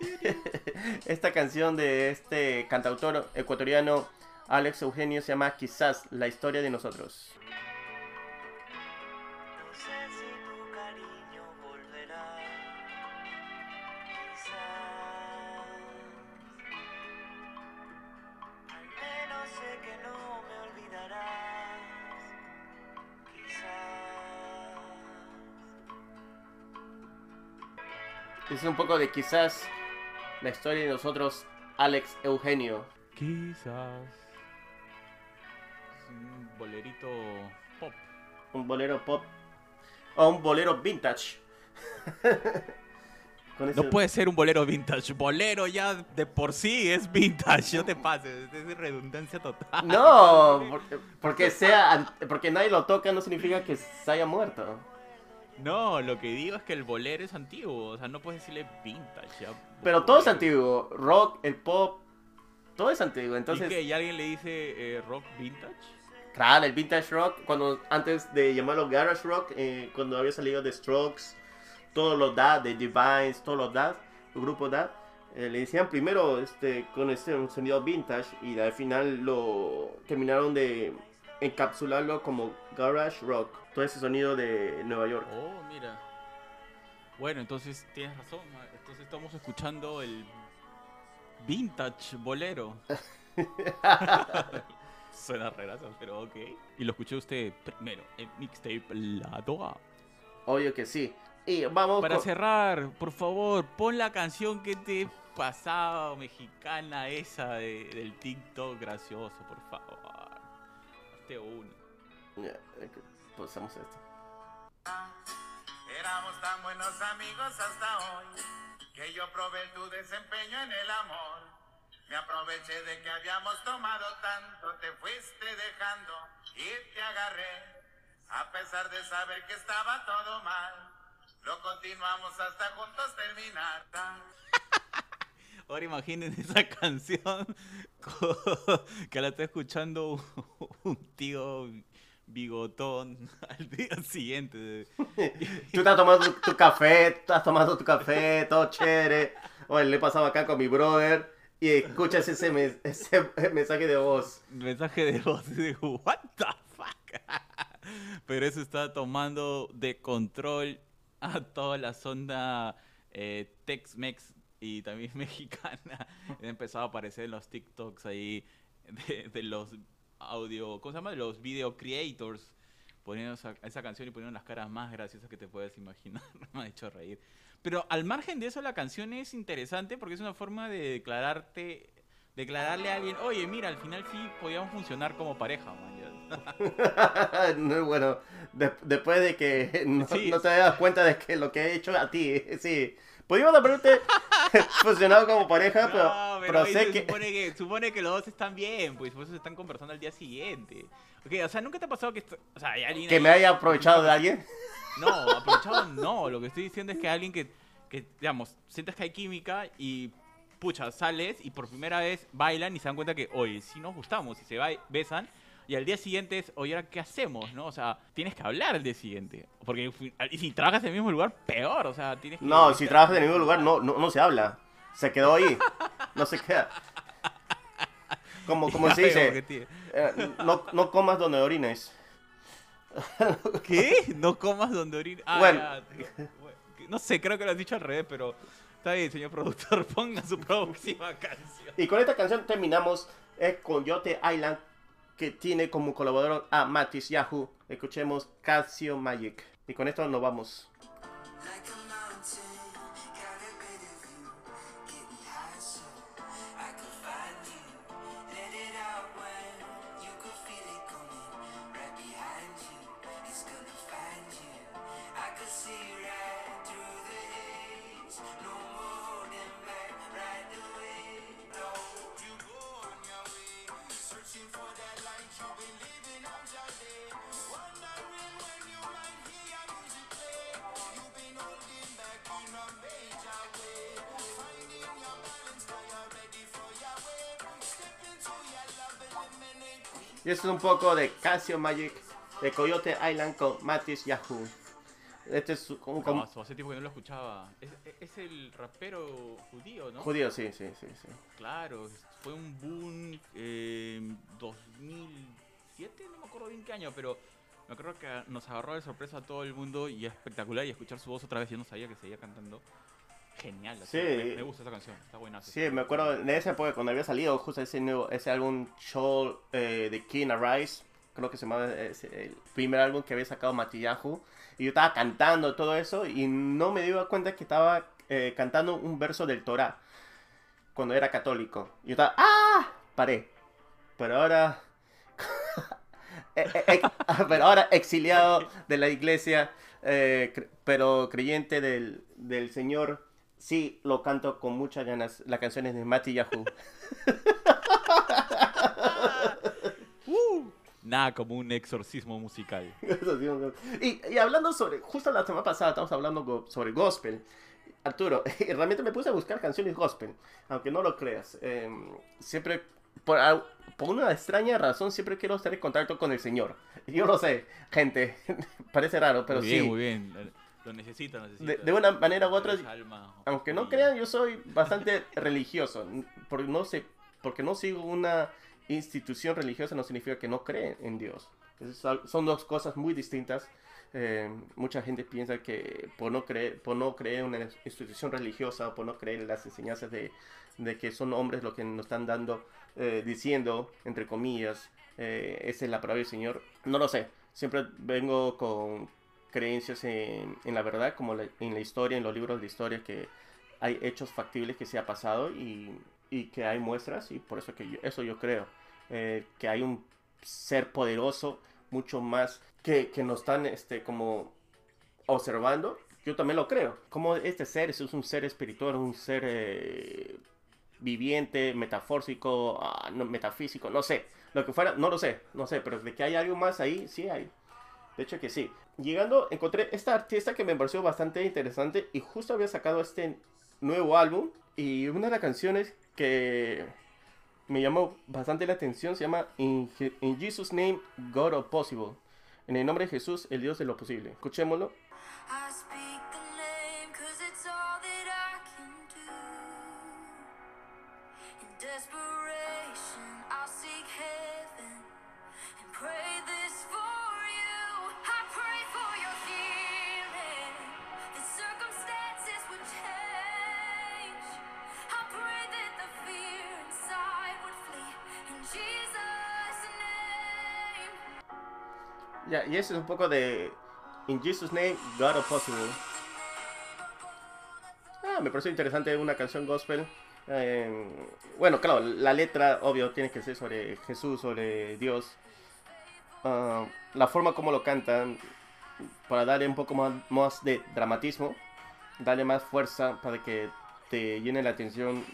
[SPEAKER 2] esta canción de este cantautor ecuatoriano Alex Eugenio se llama Quizás la historia de nosotros.
[SPEAKER 3] No sé si tu cariño volverá. Quizás. Al menos sé que no me olvidarás. Quizás.
[SPEAKER 2] Es un poco de quizás la historia de nosotros Alex Eugenio.
[SPEAKER 1] Quizás. Es un bolerito pop.
[SPEAKER 2] Un bolero pop o un bolero vintage.
[SPEAKER 1] No puede ser un bolero vintage. Bolero ya de por sí es vintage. No te pases. Es redundancia total.
[SPEAKER 2] No, porque, porque sea porque nadie lo toca no significa que se haya muerto.
[SPEAKER 1] No, lo que digo es que el bolero es antiguo. O sea, no puedes decirle vintage. ya.
[SPEAKER 2] Pero todo es antiguo, rock, el pop, todo es antiguo.
[SPEAKER 1] ¿Y
[SPEAKER 2] Entonces?
[SPEAKER 1] ¿Y alguien le dice eh, rock vintage?
[SPEAKER 2] claro, el vintage rock, cuando antes de llamarlo garage rock, eh, cuando había salido de Strokes, todos los DAD, de Divines, todos los DAD, el grupo DAD, eh, le decían primero este, con este un sonido vintage y al final lo terminaron de encapsularlo como garage rock, todo ese sonido de Nueva York.
[SPEAKER 1] Oh, mira. Bueno, entonces tienes razón. Entonces estamos escuchando el vintage bolero. Suena rarazo, pero ok. Y lo escuchó usted primero en Mixtape Lado A.
[SPEAKER 2] Obvio que sí. Y vamos
[SPEAKER 1] Para
[SPEAKER 2] con-
[SPEAKER 1] cerrar, por favor, pon la canción que te pasaba mexicana esa de- del TikTok gracioso, por favor. Hazte uno.
[SPEAKER 2] Ya, eh, Pasamos esto.
[SPEAKER 5] Éramos tan buenos amigos hasta hoy que yo probé tu desempeño en el amor. Me aproveché de que habíamos tomado tanto, te fuiste dejando y te agarré. A pesar de saber que estaba todo mal, lo continuamos hasta juntos terminar.
[SPEAKER 1] Ahora imaginen esa canción que la está escuchando un tío bigotón al día siguiente.
[SPEAKER 2] Tú estás tomando tu, café, estás tomando tu café, todo chévere. Oye, le he pasado acá con mi brother y escuchas ese, mes- ese mensaje de voz.
[SPEAKER 1] mensaje de voz y digo, what the fuck. Pero eso está tomando de control a toda la zona eh, Tex-Mex y también mexicana. Han empezado a aparecer en los TikToks ahí de, de los audio, ¿cómo se llama? Los video creators poniendo esa, esa canción y poniendo las caras más graciosas que te puedes imaginar. Me ha hecho reír. Pero al margen de eso, la canción es interesante porque es una forma de declararte, declararle a alguien, oye, mira, al final sí podíamos funcionar como pareja, man. ya".
[SPEAKER 2] no es bueno. De- después de que no,
[SPEAKER 1] Sí.
[SPEAKER 2] no te das cuenta de que lo que he hecho a ti, sí. Podríamos haberte funcionado como pareja, pero,
[SPEAKER 1] No,
[SPEAKER 2] pero
[SPEAKER 1] ahí
[SPEAKER 2] sé que...
[SPEAKER 1] supone que supone que los dos están bien, pues por eso se están conversando al día siguiente. Ok, o sea, nunca te ha pasado que, o sea, hay alguien
[SPEAKER 2] que
[SPEAKER 1] ahí-
[SPEAKER 2] me haya aprovechado de alguien.
[SPEAKER 1] No, aprovechado no. Lo que estoy diciendo es que alguien que, que, digamos, sientes que hay química y, pucha, sales y por primera vez bailan y se dan cuenta que, oye, si nos gustamos y se besan. Y al día siguiente es, oye, ¿ahora qué hacemos? ¿no? O sea, tienes que hablar al día siguiente. Porque y si trabajas en el mismo lugar, peor. O sea, tienes que...
[SPEAKER 2] No, si trabajas en el mismo lugar, no, no, no se habla. Se quedó ahí. No se queda. Como, como se dice, eh, no, no comas donde orines.
[SPEAKER 1] ¿Qué? No comas donde orina. Ah,
[SPEAKER 2] Bueno.
[SPEAKER 1] ya. No sé, creo que lo has dicho al revés, pero está bien, señor productor. Ponga su próxima canción.
[SPEAKER 2] Y con esta canción terminamos es Coyote Island, que tiene como colaborador a Matis Yahoo. Escuchemos Casio Magic. Y con esto nos vamos. Y esto es un poco de Casio Magic de Coyote Island con Matis Yahoo. Este es un como-
[SPEAKER 1] No, hace tiempo que no lo escuchaba. Es, es el rapero judío, ¿no?
[SPEAKER 2] judío, sí, sí, sí, sí.
[SPEAKER 1] Claro, fue un boom en 2007, no me acuerdo bien qué año, pero me acuerdo que nos agarró de sorpresa a todo el mundo y es espectacular y escuchar su voz otra vez, yo no sabía que seguía cantando. Genial,
[SPEAKER 2] Sí.
[SPEAKER 1] me, me gusta esa canción, está buena.
[SPEAKER 2] Sí, me acuerdo de esa época cuando había salido justo ese, nuevo, ese álbum Show eh, de King Arise. Creo que se llamaba ese- el primer álbum que había sacado Matillahu. Y yo estaba cantando todo eso y no me di cuenta que estaba eh, cantando un verso del Torah cuando era católico. Y yo estaba, ¡ah! Paré. Pero ahora. eh, pero ahora exiliado de la iglesia, eh, pero creyente del, del Señor. Sí, lo canto con muchas ganas. Las canciones de Mati Yahoo.
[SPEAKER 1] Nada como un exorcismo musical.
[SPEAKER 2] Sí, y, y hablando sobre, justo la semana pasada estamos hablando go- sobre gospel. Arturo, realmente me puse a buscar canciones gospel, aunque no lo creas. Eh, siempre, por, por una extraña razón, siempre quiero estar en contacto con el Señor. Yo lo sé, gente, parece raro, pero
[SPEAKER 1] muy bien,
[SPEAKER 2] sí.
[SPEAKER 1] muy bien. Lo necesita, lo necesita.
[SPEAKER 2] De, de una manera u otra,
[SPEAKER 1] alma
[SPEAKER 2] aunque no crean, yo soy bastante religioso. Porque no, sé, porque no sigo una institución religiosa no significa que no creen en Dios. Son dos cosas muy distintas. Eh, mucha gente piensa que por no creer, por no creer en una institución religiosa o por no creer en las enseñanzas de, de que son hombres lo que nos están dando, eh, diciendo, entre comillas, eh, esa es la palabra del Señor. No lo sé. Siempre vengo con creencias en, la verdad, como la- en la historia, en los libros de historia, que hay hechos factibles que se ha pasado y, que hay muestras, y por eso que yo- eso yo creo, eh, que hay un ser poderoso mucho más que, que nos están este, como observando. Yo también lo creo. Como este ser es un ser espiritual, un ser eh, viviente, metafórico, ah, no, metafísico, no sé. Lo que fuera, no lo sé, no sé, pero de que hay algo más ahí, sí hay. De hecho que sí. Llegando, encontré esta artista que me pareció bastante interesante y justo había sacado este nuevo álbum y una de las canciones que me llamó bastante la atención se llama In, In Jesus Name God of Possible. En el nombre de Jesús, el Dios de lo posible. Escuchémoslo.
[SPEAKER 4] I
[SPEAKER 2] Ya, y eso es un poco de In Jesus' Name, God of Possible. Ah, me pareció interesante una canción gospel. Eh, bueno, claro, la letra, obvio, tiene que ser sobre Jesús, sobre Dios. Ah, la forma como lo cantan, para darle un poco más, más de dramatismo, darle más fuerza para que te llene la atención.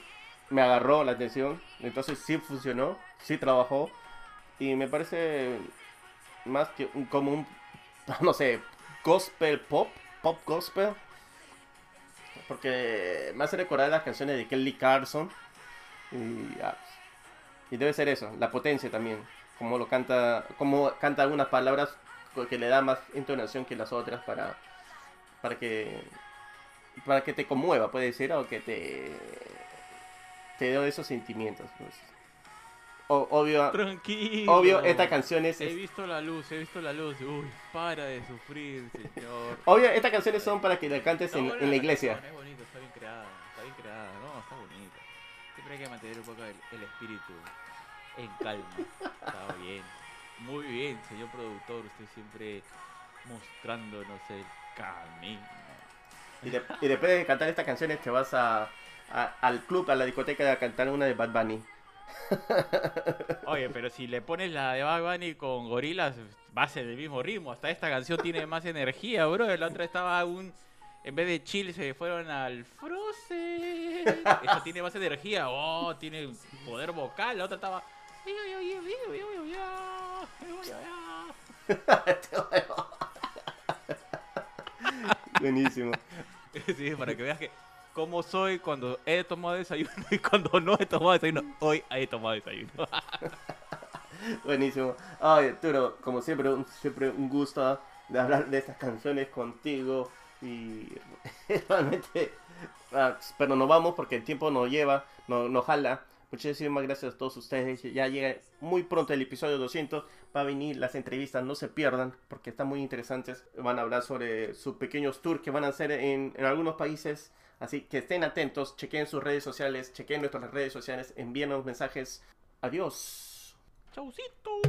[SPEAKER 2] Me agarró la atención, entonces sí funcionó, sí trabajó. Y me parece más que un, como un, no sé, gospel pop, pop gospel. Porque me hace recordar las canciones de Kelly Carson. Y, ah, y debe ser eso, la potencia también. Como lo canta, como canta algunas palabras que le da más entonación que las otras para, para que para que te conmueva, puede ser, o que te te dé esos sentimientos. pues. O- obvio,
[SPEAKER 1] Tranquilo.
[SPEAKER 2] obvio, esta canción es,
[SPEAKER 1] He visto la luz, he visto la luz. Uy, para de sufrir, señor.
[SPEAKER 2] obvio, estas canciones son para que la cantes en, la
[SPEAKER 1] la
[SPEAKER 2] iglesia.
[SPEAKER 1] canción, Es bonito, está bien creada, está bien creada, no, está bonita. Siempre hay que mantener un poco el, el espíritu en calma. Está bien. Muy bien, señor productor, usted siempre mostrándonos el camino.
[SPEAKER 2] Y, de- y después de cantar estas canciones te vas a, a- al club, a la discoteca a cantar una de Bad Bunny.
[SPEAKER 1] Oye, pero si le pones la de Bad Bunny con gorilas, va a ser el mismo ritmo. Hasta esta canción tiene más energía, bro. La otra estaba un. En vez de chill, se fueron al Frozen. Esta tiene más energía. Oh, tiene poder vocal. La otra estaba.
[SPEAKER 2] Buenísimo.
[SPEAKER 1] Sí, para que veas que cómo soy cuando he tomado desayuno y cuando no he tomado desayuno. Hoy he tomado desayuno.
[SPEAKER 2] Buenísimo. Ay, Arturo, como siempre, un, siempre un gusto de hablar de estas canciones contigo. Y realmente, ah, pero nos vamos porque el tiempo nos lleva, nos, nos jala. Muchísimas gracias a todos ustedes. Ya llega muy pronto el episodio 200. Va a venir las entrevistas, no se pierdan porque están muy interesantes. Van a hablar sobre sus pequeños tours que van a hacer en, en algunos países. Así que estén atentos, chequen sus redes sociales, chequen nuestras redes sociales, envíenos mensajes. Adiós.
[SPEAKER 1] Chaucito.